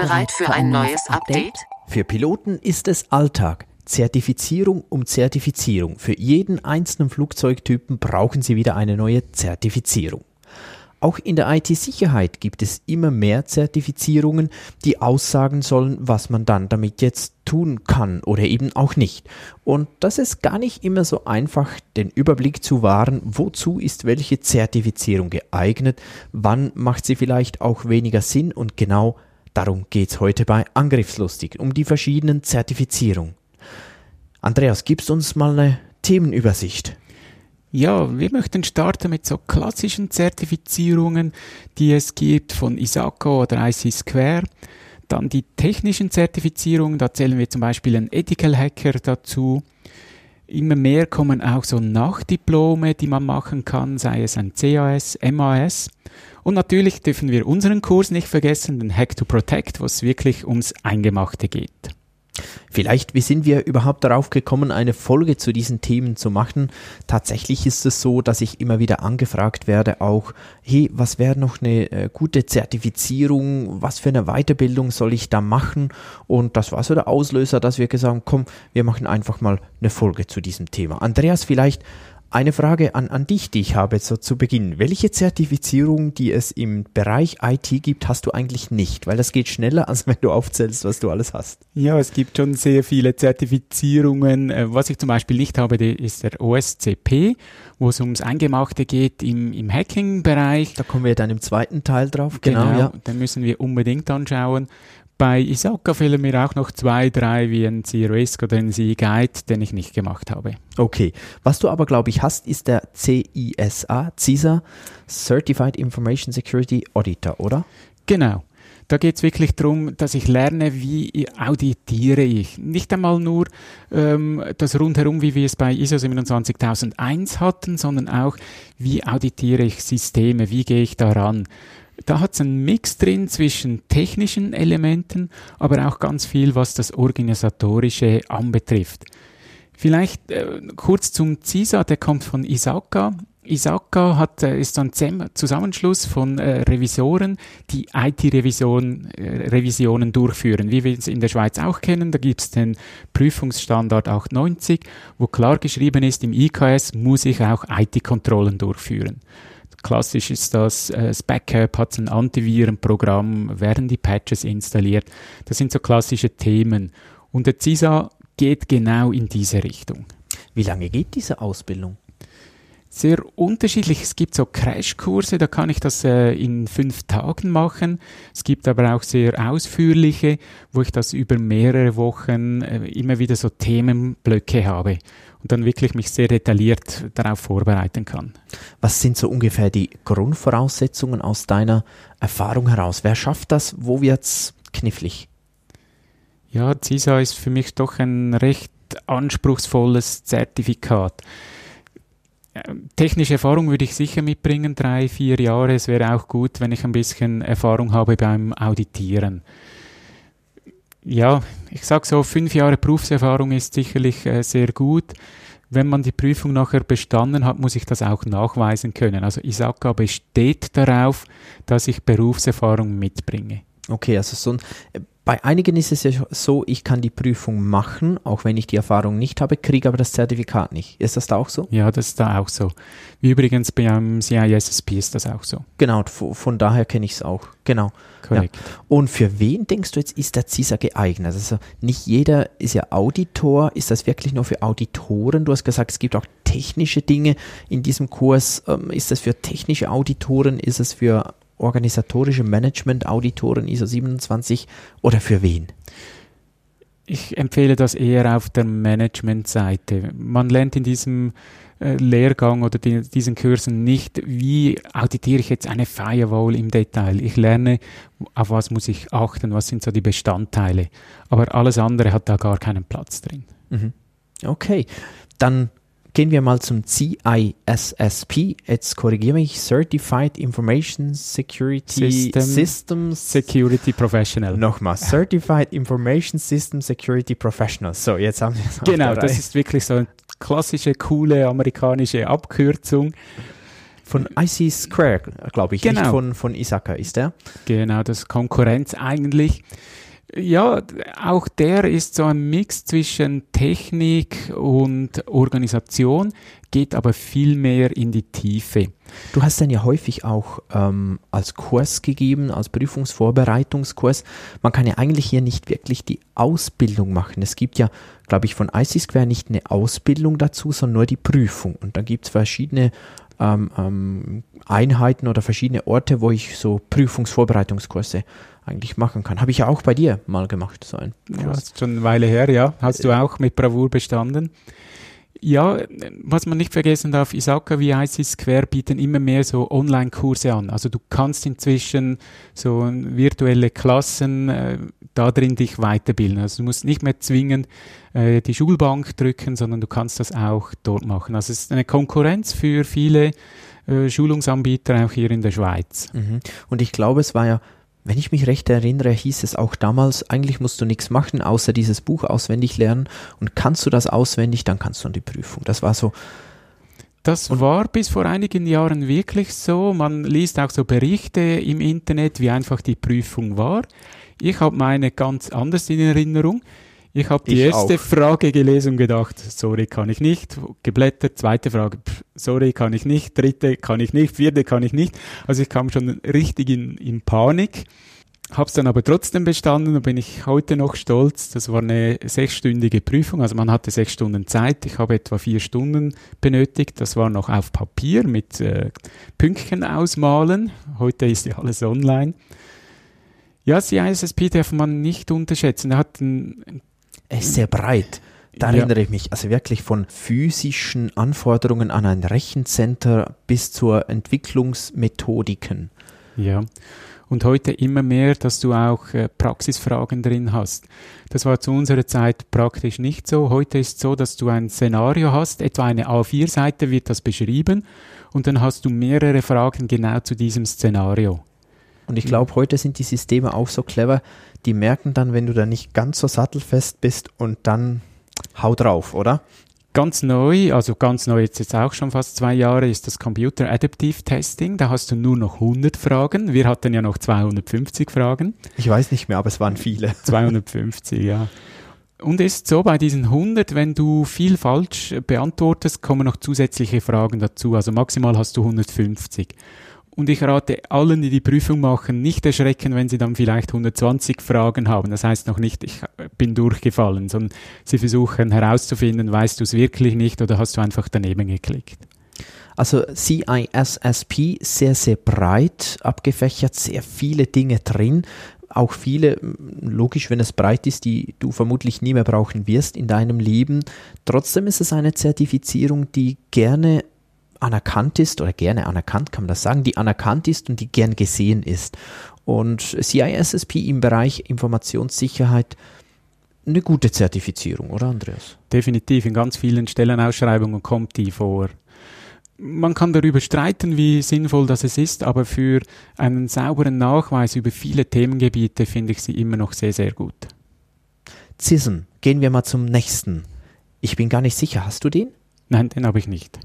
Bereit für ein neues Update? Für Piloten ist es Alltag. Zertifizierung um Zertifizierung. Für jeden einzelnen Flugzeugtypen brauchen sie wieder eine neue Zertifizierung. Auch in der IT-Sicherheit gibt es immer mehr Zertifizierungen, die aussagen sollen, was man dann damit jetzt tun kann oder eben auch nicht. Und das ist gar nicht immer so einfach, den Überblick zu wahren, wozu ist welche Zertifizierung geeignet, wann macht sie vielleicht auch weniger Sinn und genau darum geht es heute bei Angriffslustig, um die verschiedenen Zertifizierungen. Andreas, gibst uns mal eine Themenübersicht? Ja, wir möchten starten mit so klassischen Zertifizierungen, die es gibt von ISACO oder IC Square. Dann die technischen Zertifizierungen, da zählen wir zum Beispiel einen Ethical Hacker dazu. Immer mehr kommen auch so Nachdiplome, die man machen kann, sei es ein CAS, MAS. Und natürlich dürfen wir unseren Kurs nicht vergessen, den Hack to Protect, wo es wirklich ums Eingemachte geht. Vielleicht, wie sind wir überhaupt darauf gekommen, eine Folge zu diesen Themen zu machen? Tatsächlich ist es so, dass ich immer wieder angefragt werde, auch, hey, was wäre noch eine äh, gute Zertifizierung? Was für eine Weiterbildung soll ich da machen? Und das war so der Auslöser, dass wir gesagt haben, komm, wir machen einfach mal eine Folge zu diesem Thema. Andreas, vielleicht eine Frage an, an dich, die ich habe so zu Beginn. Welche Zertifizierung, die es im Bereich IT gibt, hast du eigentlich nicht? Weil das geht schneller, als wenn du aufzählst, was du alles hast. Ja, es gibt schon sehr viele Zertifizierungen. Äh, was ich zum Beispiel nicht habe, ist der OSCP, wo es ums Eingemachte geht im, im Hacking-Bereich. Da kommen wir dann im zweiten Teil drauf. Genau, genau ja. den müssen wir unbedingt anschauen. Bei Isaka fehlen mir auch noch zwei, drei wie ein C-Risk oder ein C-Guide, den ich nicht gemacht habe. Okay. Was du aber, glaube ich, hast, ist der CISA, CISA, Certified Information Security Auditor, oder? Genau. Da geht es wirklich darum, dass ich lerne, wie auditiere ich. Nicht einmal nur ähm, das rundherum, wie wir es bei ISO 27001 hatten, sondern auch, wie auditiere ich Systeme, wie gehe ich daran da hat es einen Mix drin zwischen technischen Elementen, aber auch ganz viel, was das Organisatorische anbetrifft. Vielleicht äh, kurz zum CISA, der kommt von Isaka. Isaka hat, äh, ist ein Zusammenschluss von äh, Revisoren, die IT-Revisionen äh, durchführen, wie wir es in der Schweiz auch kennen. Da gibt es den Prüfungsstandard 890, wo klar geschrieben ist, im IKS muss ich auch IT-Kontrollen durchführen. Klassisch ist das, äh, das Backup hat ein Antivirenprogramm, werden die Patches installiert. Das sind so klassische Themen. Und der CISA geht genau in diese Richtung. Wie lange geht diese Ausbildung? Sehr unterschiedlich. Es gibt so Crashkurse, da kann ich das äh, in fünf Tagen machen. Es gibt aber auch sehr ausführliche, wo ich das über mehrere Wochen äh, immer wieder so Themenblöcke habe und dann wirklich mich sehr detailliert darauf vorbereiten kann. Was sind so ungefähr die Grundvoraussetzungen aus deiner Erfahrung heraus? Wer schafft das? Wo wird's knifflig? Ja, CISA ist für mich doch ein recht anspruchsvolles Zertifikat. Ähm, technische Erfahrung würde ich sicher mitbringen, drei, vier Jahre. Es wäre auch gut, wenn ich ein bisschen Erfahrung habe beim Auditieren ja, ich sage so, fünf Jahre Berufserfahrung ist sicherlich äh, sehr gut. Wenn man die Prüfung nachher bestanden hat, muss ich das auch nachweisen können. Also ISACA besteht darauf, dass ich Berufserfahrung mitbringe. Okay, also so ein, bei einigen ist es ja so, ich kann die Prüfung machen, auch wenn ich die Erfahrung nicht habe, kriege aber das Zertifikat nicht. Ist das da auch so? Ja, das ist da auch so. Wie übrigens beim CISSP ist das auch so. Genau, von daher kenne ich es auch. Genau. Korrekt. Ja. Und für wen denkst du jetzt, ist der CISA geeignet? Also nicht jeder ist ja Auditor. Ist das wirklich nur für Auditoren? Du hast gesagt, es gibt auch technische Dinge in diesem Kurs. Ähm, ist das für technische Auditoren? Ist es für organisatorische Management-Auditoren ISO 27 oder für wen? Ich empfehle das eher auf der Management-Seite. Man lernt in diesem äh, Lehrgang oder die, diesen Kursen nicht, wie auditiere ich jetzt eine Firewall im Detail. Ich lerne, auf was muss ich achten, was sind so die Bestandteile. Aber alles andere hat da gar keinen Platz drin. Mhm. Okay, dann gehen wir mal zum CISSP. Jetzt korrigiere mich, Certified Information Security System Systems. Security Professional. Nochmal, Certified Information System Security Professional. So, jetzt haben wir es. Genau, das Reihe. ist wirklich so eine klassische, coole amerikanische Abkürzung. von IC Square, glaube ich, nicht Genau. von, von Isaka ist der. Genau, das ist Konkurrenz eigentlich. Ja, auch der ist so ein Mix zwischen Technik und Organisation, geht aber viel mehr in die Tiefe. Du hast den ja häufig auch ähm, als Kurs gegeben, als Prüfungsvorbereitungskurs. Man kann ja eigentlich hier nicht wirklich die Ausbildung machen. Es gibt ja, glaube ich, von IC Square nicht eine Ausbildung dazu, sondern nur die Prüfung. Und dann gibt es verschiedene ähm, ähm, Einheiten oder verschiedene Orte, wo ich so Prüfungsvorbereitungskurse eigentlich machen kann. Habe ich ja auch bei dir mal gemacht, so ein Ja, Kurs. ist schon eine Weile her, ja. Hast du auch mit Bravour bestanden. Ja, was man nicht vergessen darf, Isaka wie IC Square bieten immer mehr so Online-Kurse an. Also du kannst inzwischen so virtuelle Klassen äh, da drin dich weiterbilden. Also du musst nicht mehr zwingend äh, die Schulbank drücken, sondern du kannst das auch dort machen. Also es ist eine Konkurrenz für viele äh, Schulungsanbieter auch hier in der Schweiz. Mhm. Und ich glaube, es war ja, wenn ich mich recht erinnere, hieß es auch damals, eigentlich musst du nichts machen, außer dieses Buch auswendig lernen. Und kannst du das auswendig, dann kannst du an die Prüfung. Das war so, Das war bis vor einigen Jahren wirklich so. Man liest auch so Berichte im Internet, wie einfach die Prüfung war. Ich habe meine ganz anders in Erinnerung. Ich habe die Ich erste auch. Frage gelesen und gedacht, sorry, kann ich nicht. Geblättert, zweite Frage, pff, sorry, kann ich nicht. Dritte kann ich nicht. Vierte kann ich nicht. Also ich kam schon richtig in, in Panik. Hab's dann aber trotzdem bestanden und bin ich heute noch stolz. Das war eine sechsstündige Prüfung, also man hatte sechs Stunden Zeit. Ich habe etwa vier Stunden benötigt. Das war noch auf Papier mit äh, Pünktchen ausmalen. Heute ist ja alles online. Ja, CISSP darf man nicht unterschätzen. Er hat ein, er ist sehr breit. Da Ja. erinnere ich mich, also wirklich von physischen Anforderungen an ein Rechencenter bis zur Entwicklungsmethodiken. Ja. Und heute immer mehr, dass du auch äh, Praxisfragen drin hast. Das war zu unserer Zeit praktisch nicht so. Heute ist so, dass du ein Szenario hast, etwa eine A4-Seite wird das beschrieben und dann hast du mehrere Fragen genau zu diesem Szenario. Und ich glaube, heute sind die Systeme auch so clever, die merken dann, wenn du da nicht ganz so sattelfest bist und dann hau drauf, oder? Ganz neu, also ganz neu jetzt, jetzt auch schon fast zwei Jahre, ist das Computer Adaptive Testing. Da hast du nur noch 100 Fragen. Wir hatten ja noch 250 Fragen. Ich weiß nicht mehr, aber es waren viele. 250, ja. Und ist so, bei diesen 100, wenn du viel falsch beantwortest, kommen noch zusätzliche Fragen dazu. Also maximal hast du 150. Und ich rate allen, die die Prüfung machen, nicht erschrecken, wenn sie dann vielleicht 120 Fragen haben. Das heißt noch nicht, ich bin durchgefallen, sondern sie versuchen herauszufinden, weißt du es wirklich nicht oder hast du einfach daneben geklickt. Also CISSP sehr, sehr breit abgefächert, sehr viele Dinge drin. Auch viele, logisch, wenn es breit ist, die du vermutlich nie mehr brauchen wirst in deinem Leben. Trotzdem ist es eine Zertifizierung, die gerne anerkannt ist, oder gerne anerkannt kann man das sagen, die anerkannt ist und die gern gesehen ist. Und CISSP im Bereich Informationssicherheit eine gute Zertifizierung, oder Andreas? Definitiv, in ganz vielen Stellenausschreibungen kommt die vor. Man kann darüber streiten, wie sinnvoll das es ist, aber für einen sauberen Nachweis über viele Themengebiete finde ich sie immer noch sehr, sehr gut. CISM, gehen wir mal zum nächsten. Ich bin gar nicht sicher, hast du den? Nein, den habe ich nicht.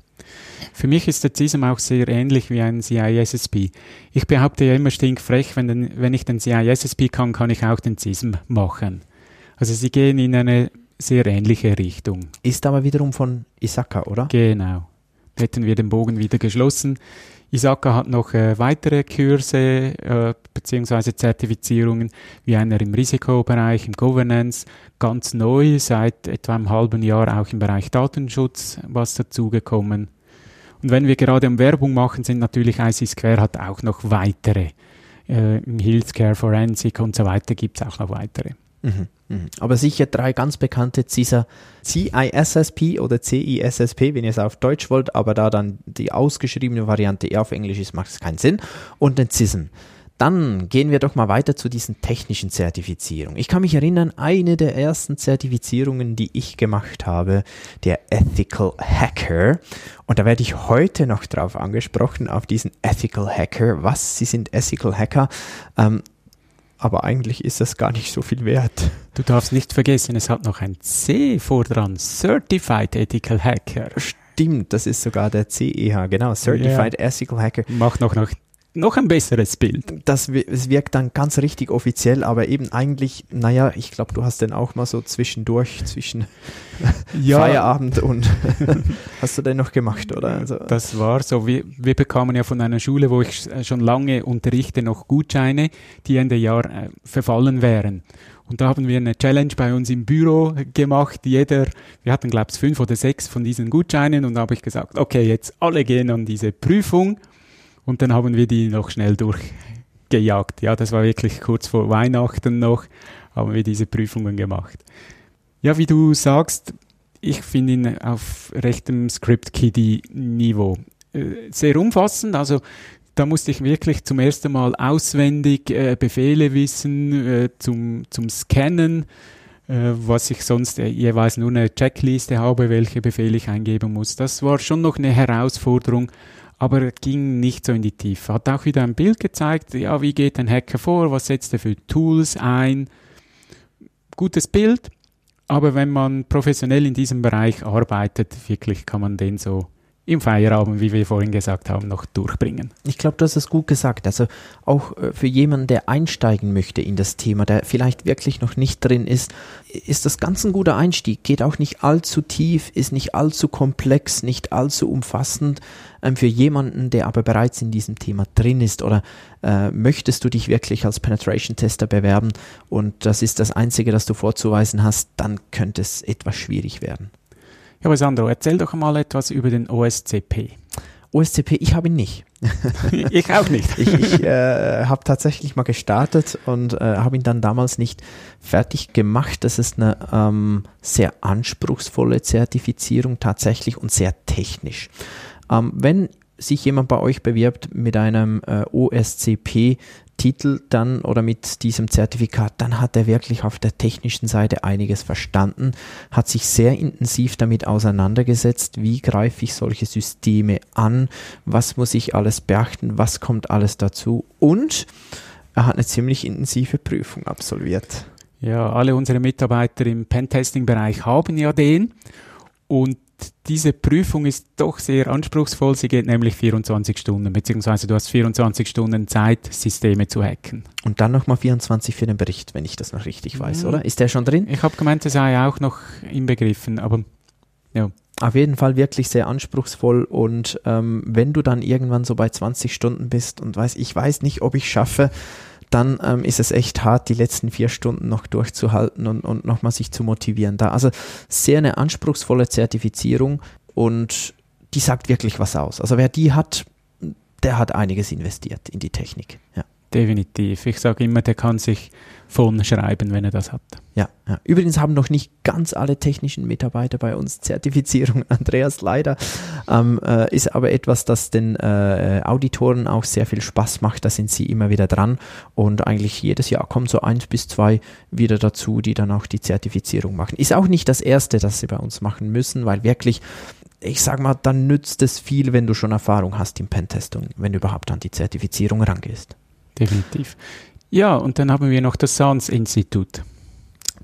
Für mich ist der CISM auch sehr ähnlich wie ein CISSP. Ich behaupte ja immer stinkfrech, wenn, den, wenn ich den CISSP kann, kann ich auch den CISM machen. Also sie gehen in eine sehr ähnliche Richtung. Ist aber wiederum von Isaka, oder? Genau. Hätten wir den Bogen wieder geschlossen. Isaka hat noch äh, weitere Kurse äh, beziehungsweise Zertifizierungen, wie einer im Risikobereich, im Governance, ganz neu, seit etwa einem halben Jahr auch im Bereich Datenschutz was dazugekommen. Und wenn wir gerade um Werbung machen, sind natürlich IC Square hat auch noch weitere. Äh, Im Healthcare, Forensic und so weiter gibt es auch noch weitere. Mhm. Aber sicher drei ganz bekannte CISA, CISSP oder CISSP, wenn ihr es auf Deutsch wollt, aber da dann die ausgeschriebene Variante eher auf Englisch ist, macht es keinen Sinn. Und den CISM. Dann gehen wir doch mal weiter zu diesen technischen Zertifizierungen. Ich kann mich erinnern, eine der ersten Zertifizierungen, die ich gemacht habe, der Ethical Hacker. Und da werde ich heute noch drauf angesprochen, auf diesen Ethical Hacker. Was? Sie sind Ethical Hacker. Ähm, aber eigentlich ist das gar nicht so viel wert. Du darfst nicht vergessen, es hat noch ein C vor dran. Certified Ethical Hacker. Stimmt, das ist sogar der CEH, genau. Certified yeah. Ethical Hacker. Macht noch, noch noch ein besseres Bild. Das es wirkt dann ganz richtig offiziell, aber eben eigentlich, naja, ich glaube, du hast den auch mal so zwischendurch, zwischen ja. Feierabend und hast du den noch gemacht, oder? Also, das war so, wir, wir bekamen ja von einer Schule, wo ich schon lange unterrichte, noch Gutscheine, die Ende Jahr äh, verfallen wären. Und da haben wir eine Challenge bei uns im Büro gemacht. Jeder, wir hatten glaube ich fünf oder sechs von diesen Gutscheinen und da habe ich gesagt, okay, jetzt alle gehen an diese Prüfung und dann haben wir die noch schnell durchgejagt. Ja, das war wirklich kurz vor Weihnachten noch, haben wir diese Prüfungen gemacht. Ja, wie du sagst, ich finde ihn auf rechtem Script-Kiddie-Niveau äh, sehr umfassend. Also da musste ich wirklich zum ersten Mal auswendig äh, Befehle wissen äh, zum, zum Scannen, äh, was ich sonst äh, jeweils nur eine Checkliste habe, welche Befehle ich eingeben muss. Das war schon noch eine Herausforderung, aber er ging nicht so in die Tiefe. Hat auch wieder ein Bild gezeigt, ja, wie geht ein Hacker vor, was setzt er für Tools ein. Gutes Bild, aber wenn man professionell in diesem Bereich arbeitet, wirklich kann man den so im Feierabend, wie wir vorhin gesagt haben, noch durchbringen. Ich glaube, du hast es gut gesagt. Also auch äh, für jemanden, der einsteigen möchte in das Thema, der vielleicht wirklich noch nicht drin ist, ist das ganz ein guter Einstieg. Geht auch nicht allzu tief, ist nicht allzu komplex, nicht allzu umfassend. Ähm, für jemanden, der aber bereits in diesem Thema drin ist oder äh, möchtest du dich wirklich als Penetration Tester bewerben und das ist das Einzige, das du vorzuweisen hast, dann könnte es etwas schwierig werden. Ja, aber Sandro, erzähl doch mal etwas über den OSCP. OSCP, ich habe ihn nicht. ich auch nicht. ich ich äh, habe tatsächlich mal gestartet und äh, habe ihn dann damals nicht fertig gemacht. Das ist eine ähm, sehr anspruchsvolle Zertifizierung tatsächlich und sehr technisch. Ähm, wenn sich jemand bei euch bewirbt mit einem äh, OSCP, Titel dann oder mit diesem Zertifikat, dann hat er wirklich auf der technischen Seite einiges verstanden, hat sich sehr intensiv damit auseinandergesetzt, wie greife ich solche Systeme an, was muss ich alles beachten, was kommt alles dazu und er hat eine ziemlich intensive Prüfung absolviert. Ja, alle unsere Mitarbeiter im Pentesting-Bereich haben ja den und diese Prüfung ist doch sehr anspruchsvoll. Sie geht nämlich 24 Stunden, beziehungsweise du hast 24 Stunden Zeit, Systeme zu hacken. Und dann nochmal 24 für den Bericht, wenn ich das noch richtig weiß, mhm. oder? Ist der schon drin? Ich habe gemeint, es sei auch noch inbegriffen, aber ja. Auf jeden Fall wirklich sehr anspruchsvoll und ähm, wenn du dann irgendwann so bei 20 Stunden bist und weißt, ich weiß nicht, ob ich schaffe, dann ähm, ist es echt hart, die letzten vier Stunden noch durchzuhalten und, und nochmal sich zu motivieren. Da also sehr eine anspruchsvolle Zertifizierung und die sagt wirklich was aus. Also wer die hat, der hat einiges investiert in die Technik. Ja. Definitiv. Ich sage immer, der kann sich von schreiben, wenn er das hat. Ja, ja, übrigens haben noch nicht ganz alle technischen Mitarbeiter bei uns Zertifizierung. Andreas leider ähm, äh, ist aber etwas, das den äh, Auditoren auch sehr viel Spaß macht. Da sind sie immer wieder dran und eigentlich jedes Jahr kommen so eins bis zwei wieder dazu, die dann auch die Zertifizierung machen. Ist auch nicht das erste, das sie bei uns machen müssen, weil wirklich ich sag mal, dann nützt es viel, wenn du schon Erfahrung hast im Pentestung, wenn du überhaupt an die Zertifizierung rangehst definitiv. Ja, und dann haben wir noch das Sounds-Institut.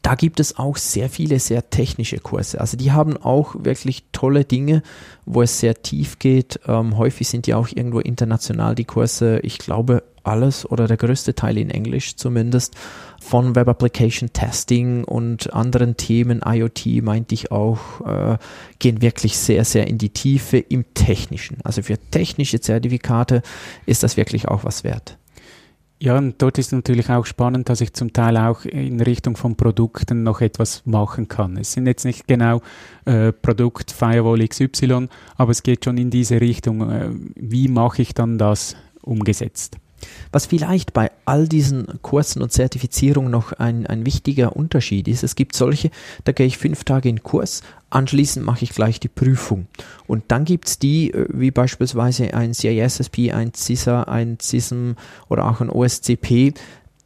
Da gibt es auch sehr viele sehr technische Kurse. Also die haben auch wirklich tolle Dinge, wo es sehr tief geht. Ähm, häufig sind die auch irgendwo international die Kurse. Ich glaube alles oder der größte Teil in Englisch zumindest von Web Application Testing und anderen Themen, IoT meinte ich auch, äh, gehen wirklich sehr, sehr in die Tiefe im Technischen. Also für technische Zertifikate ist das wirklich auch was wert. Ja, und dort ist natürlich auch spannend, dass ich zum Teil auch in Richtung von Produkten noch etwas machen kann. Es sind jetzt nicht genau äh, Produkt Firewall XY, aber es geht schon in diese Richtung. Äh, wie mache ich dann das umgesetzt? Was vielleicht bei all diesen Kursen und Zertifizierungen noch ein, ein wichtiger Unterschied ist, es gibt solche, da gehe ich fünf Tage in Kurs, anschließend mache ich gleich die Prüfung. Und dann gibt es die, äh, wie beispielsweise ein CISSP, ein CISA, ein CISM oder auch ein OSCP,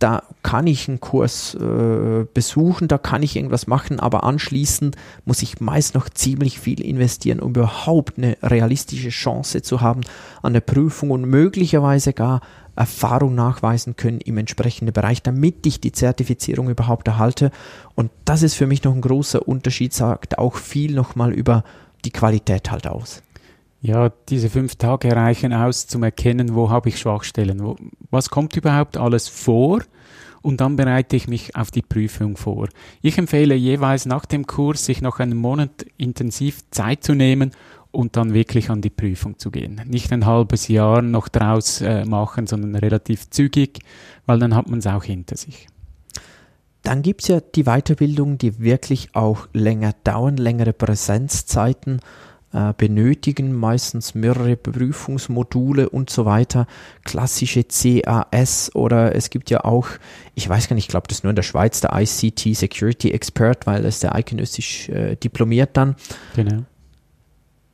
da kann ich einen Kurs äh, besuchen, da kann ich irgendwas machen, aber anschließend muss ich meist noch ziemlich viel investieren, um überhaupt eine realistische Chance zu haben an der Prüfung und möglicherweise gar Erfahrung nachweisen können im entsprechenden Bereich, damit ich die Zertifizierung überhaupt erhalte. Und das ist für mich noch ein großer Unterschied, sagt auch viel nochmal über die Qualität halt aus. Ja, diese fünf Tage reichen aus zum Erkennen, wo habe ich Schwachstellen, wo, was kommt überhaupt alles vor und dann bereite ich mich auf die Prüfung vor. Ich empfehle jeweils nach dem Kurs, sich noch einen Monat intensiv Zeit zu nehmen und dann wirklich an die Prüfung zu gehen. Nicht ein halbes Jahr noch draus äh, machen, sondern relativ zügig, weil dann hat man es auch hinter sich. Dann gibt es ja die Weiterbildung, die wirklich auch länger dauern, längere Präsenzzeiten äh, benötigen, meistens mehrere Prüfungsmodule und so weiter, klassische CAS oder es gibt ja auch, ich weiß gar nicht, ich glaube, das ist nur in der Schweiz der ICT Security Expert, weil es der eidgenössisch äh, diplomiert dann. Genau.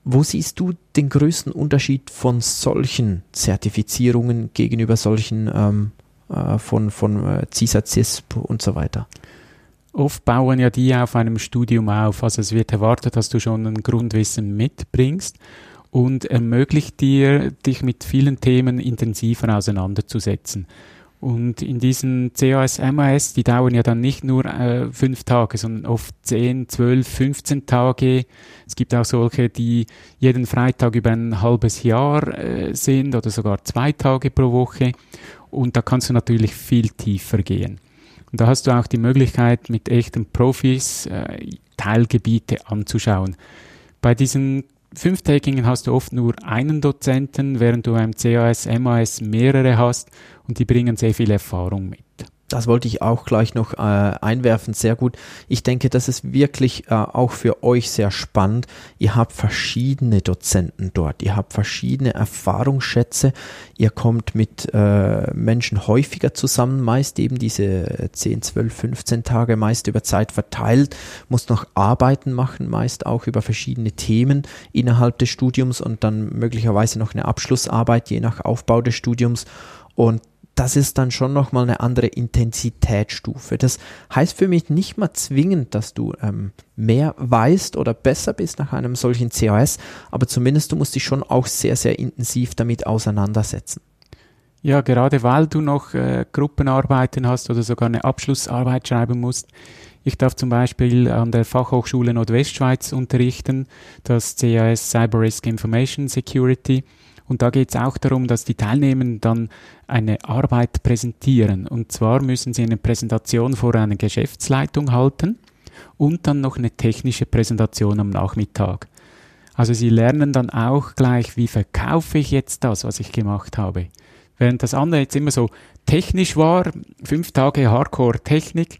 Wo siehst du den größten Unterschied von solchen Zertifizierungen gegenüber solchen ähm, äh, von, von äh, CISA, CISP und so weiter? Oft bauen ja die auf einem Studium auf. Also es wird erwartet, dass du schon ein Grundwissen mitbringst und ermöglicht dir, dich mit vielen Themen intensiver auseinanderzusetzen. Und in diesen CAS, MAS, die dauern ja dann nicht nur äh, fünf Tage, sondern oft zehn, zwölf, 15 Tage. Es gibt auch solche, die jeden Freitag über ein halbes Jahr äh, sind oder sogar zwei Tage pro Woche. Und da kannst du natürlich viel tiefer gehen. Und da hast du auch die Möglichkeit, mit echten Profis äh, Teilgebiete anzuschauen. Bei diesen Fünftägigen hast du oft nur einen Dozenten, während du beim CAS, MAS mehrere hast und die bringen sehr viel Erfahrung mit. Das wollte ich auch gleich noch äh, einwerfen. Sehr gut. Ich denke, das ist wirklich äh, auch für euch sehr spannend. Ihr habt verschiedene Dozenten dort. Ihr habt verschiedene Erfahrungsschätze. Ihr kommt mit äh, Menschen häufiger zusammen, meist eben diese 10, 12, 15 Tage, meist über Zeit verteilt. Muss noch Arbeiten machen, meist auch über verschiedene Themen innerhalb des Studiums und dann möglicherweise noch eine Abschlussarbeit, je nach Aufbau des Studiums. Und das ist dann schon nochmal eine andere Intensitätsstufe. Das heißt für mich nicht mal zwingend, dass du ähm, mehr weißt oder besser bist nach einem solchen COS, aber zumindest du musst dich schon auch sehr, sehr intensiv damit auseinandersetzen. Ja, gerade weil du noch äh, Gruppenarbeiten hast oder sogar eine Abschlussarbeit schreiben musst. Ich darf zum Beispiel an der Fachhochschule Nordwestschweiz unterrichten, das CAS Cyber Risk Information Security. Und da geht es auch darum, dass die Teilnehmenden dann eine Arbeit präsentieren. Und zwar müssen sie eine Präsentation vor einer Geschäftsleitung halten und dann noch eine technische Präsentation am Nachmittag. Also sie lernen dann auch gleich, wie verkaufe ich jetzt das, was ich gemacht habe. Während das andere jetzt immer so technisch war, fünf Tage Hardcore-Technik,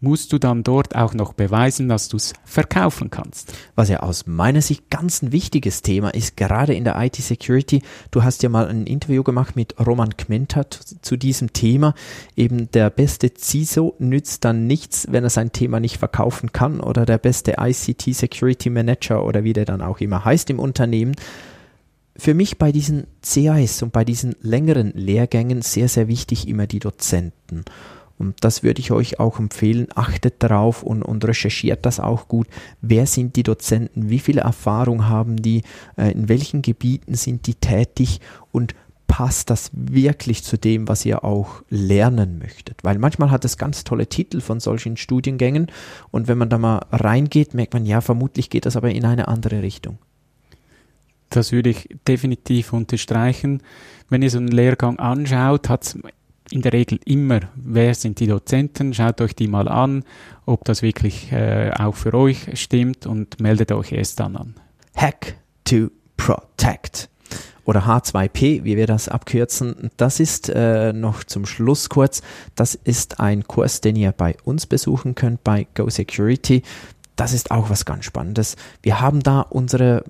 musst du dann dort auch noch beweisen, dass du es verkaufen kannst. Was ja aus meiner Sicht ganz ein wichtiges Thema ist, gerade in der IT-Security. Du hast ja mal ein Interview gemacht mit Roman Kmenta zu diesem Thema. Eben der beste CISO nützt dann nichts, wenn er sein Thema nicht verkaufen kann oder der beste ICT Security Manager oder wie der dann auch immer heißt im Unternehmen für mich bei diesen CAS und bei diesen längeren Lehrgängen sehr, sehr wichtig immer die Dozenten. Und das würde ich euch auch empfehlen. Achtet darauf und, und recherchiert das auch gut. Wer sind die Dozenten? Wie viel Erfahrung haben die? Äh, in welchen Gebieten sind die tätig? Und passt das wirklich zu dem, was ihr auch lernen möchtet? Weil manchmal hat es ganz tolle Titel von solchen Studiengängen und wenn man da mal reingeht, merkt man, ja, vermutlich geht das aber in eine andere Richtung. Das würde ich definitiv unterstreichen. Wenn ihr so einen Lehrgang anschaut, hat es in der Regel immer, wer sind die Dozenten, schaut euch die mal an, ob das wirklich äh, auch für euch stimmt und meldet euch erst dann an. Hack to Protect oder H2P, wie wir das abkürzen. Das ist äh, noch zum Schluss kurz. Das ist ein Kurs, den ihr bei uns besuchen könnt bei Go Security. Das ist auch was ganz Spannendes. Wir haben da unsere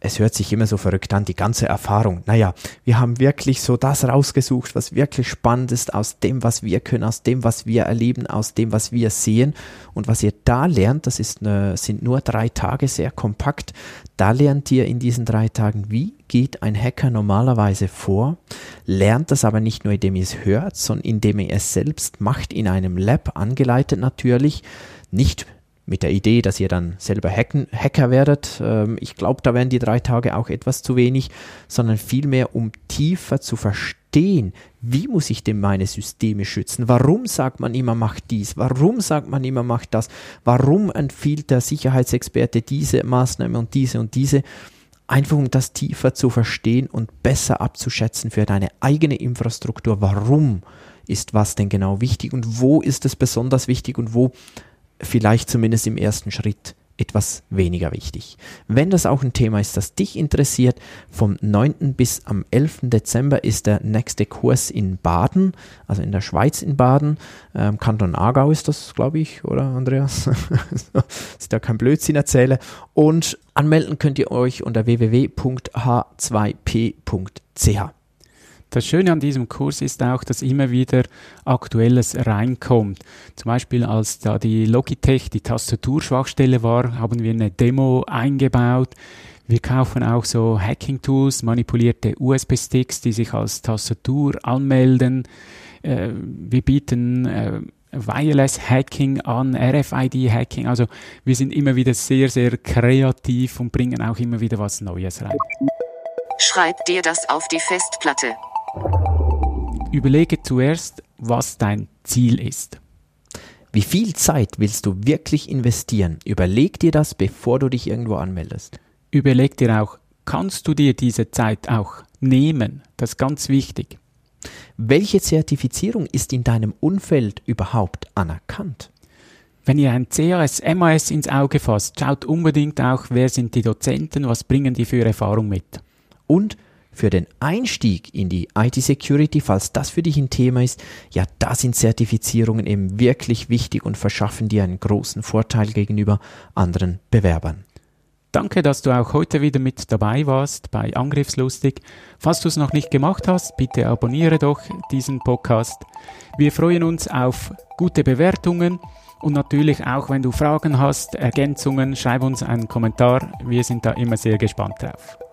es hört sich immer so verrückt an, die ganze Erfahrung. Naja, wir haben wirklich so das rausgesucht, was wirklich spannend ist aus dem, was wir können, aus dem, was wir erleben, aus dem, was wir sehen. Und was ihr da lernt, das ist eine, sind nur drei Tage, sehr kompakt. Da lernt ihr in diesen drei Tagen, wie geht ein Hacker normalerweise vor, lernt das aber nicht nur, indem ihr es hört, sondern indem ihr es selbst macht, in einem Lab, angeleitet natürlich, nicht mit der Idee, dass ihr dann selber hacken, Hacker werdet. Ähm, ich glaube, da wären die drei Tage auch etwas zu wenig, sondern vielmehr, um tiefer zu verstehen, wie muss ich denn meine Systeme schützen? Warum sagt man immer, macht dies? Warum sagt man immer, macht das? Warum empfiehlt der Sicherheitsexperte diese Maßnahme und diese und diese? Einfach um das tiefer zu verstehen und besser abzuschätzen für deine eigene Infrastruktur. Warum ist was denn genau wichtig und wo ist es besonders wichtig und wo vielleicht zumindest im ersten Schritt etwas weniger wichtig. Wenn das auch ein Thema ist, das dich interessiert, vom 9. bis am 11. Dezember ist der nächste Kurs in Baden, also in der Schweiz in Baden. Ähm, Kanton Aargau ist das, glaube ich, oder Andreas? ich da kein Blödsinn erzähle. Und anmelden könnt ihr euch unter www.h2p.ch. Das Schöne an diesem Kurs ist auch, dass immer wieder Aktuelles reinkommt. Zum Beispiel, als da die Logitech die Tastaturschwachstelle war, haben wir eine Demo eingebaut. Wir kaufen auch so Hacking-Tools, manipulierte USB-Sticks, die sich als Tastatur anmelden. Äh, wir bieten äh, Wireless-Hacking an, RFID-Hacking. Also wir sind immer wieder sehr, sehr kreativ und bringen auch immer wieder was Neues rein. Schreib dir das auf die Festplatte. Überlege zuerst, was dein Ziel ist. Wie viel Zeit willst du wirklich investieren? Überleg dir das, bevor du dich irgendwo anmeldest. Überleg dir auch, kannst du dir diese Zeit auch nehmen? Das ist ganz wichtig. Welche Zertifizierung ist in deinem Umfeld überhaupt anerkannt? Wenn ihr ein CAS, MAS ins Auge fasst, schaut unbedingt auch, wer sind die Dozenten, was bringen die für Erfahrung mit. Und für den Einstieg in die IT-Security, falls das für dich ein Thema ist, ja, da sind Zertifizierungen eben wirklich wichtig und verschaffen dir einen großen Vorteil gegenüber anderen Bewerbern. Danke, dass du auch heute wieder mit dabei warst bei Angriffslustig. Falls du es noch nicht gemacht hast, bitte abonniere doch diesen Podcast. Wir freuen uns auf gute Bewertungen und natürlich auch, wenn du Fragen hast, Ergänzungen, schreib uns einen Kommentar. Wir sind da immer sehr gespannt drauf.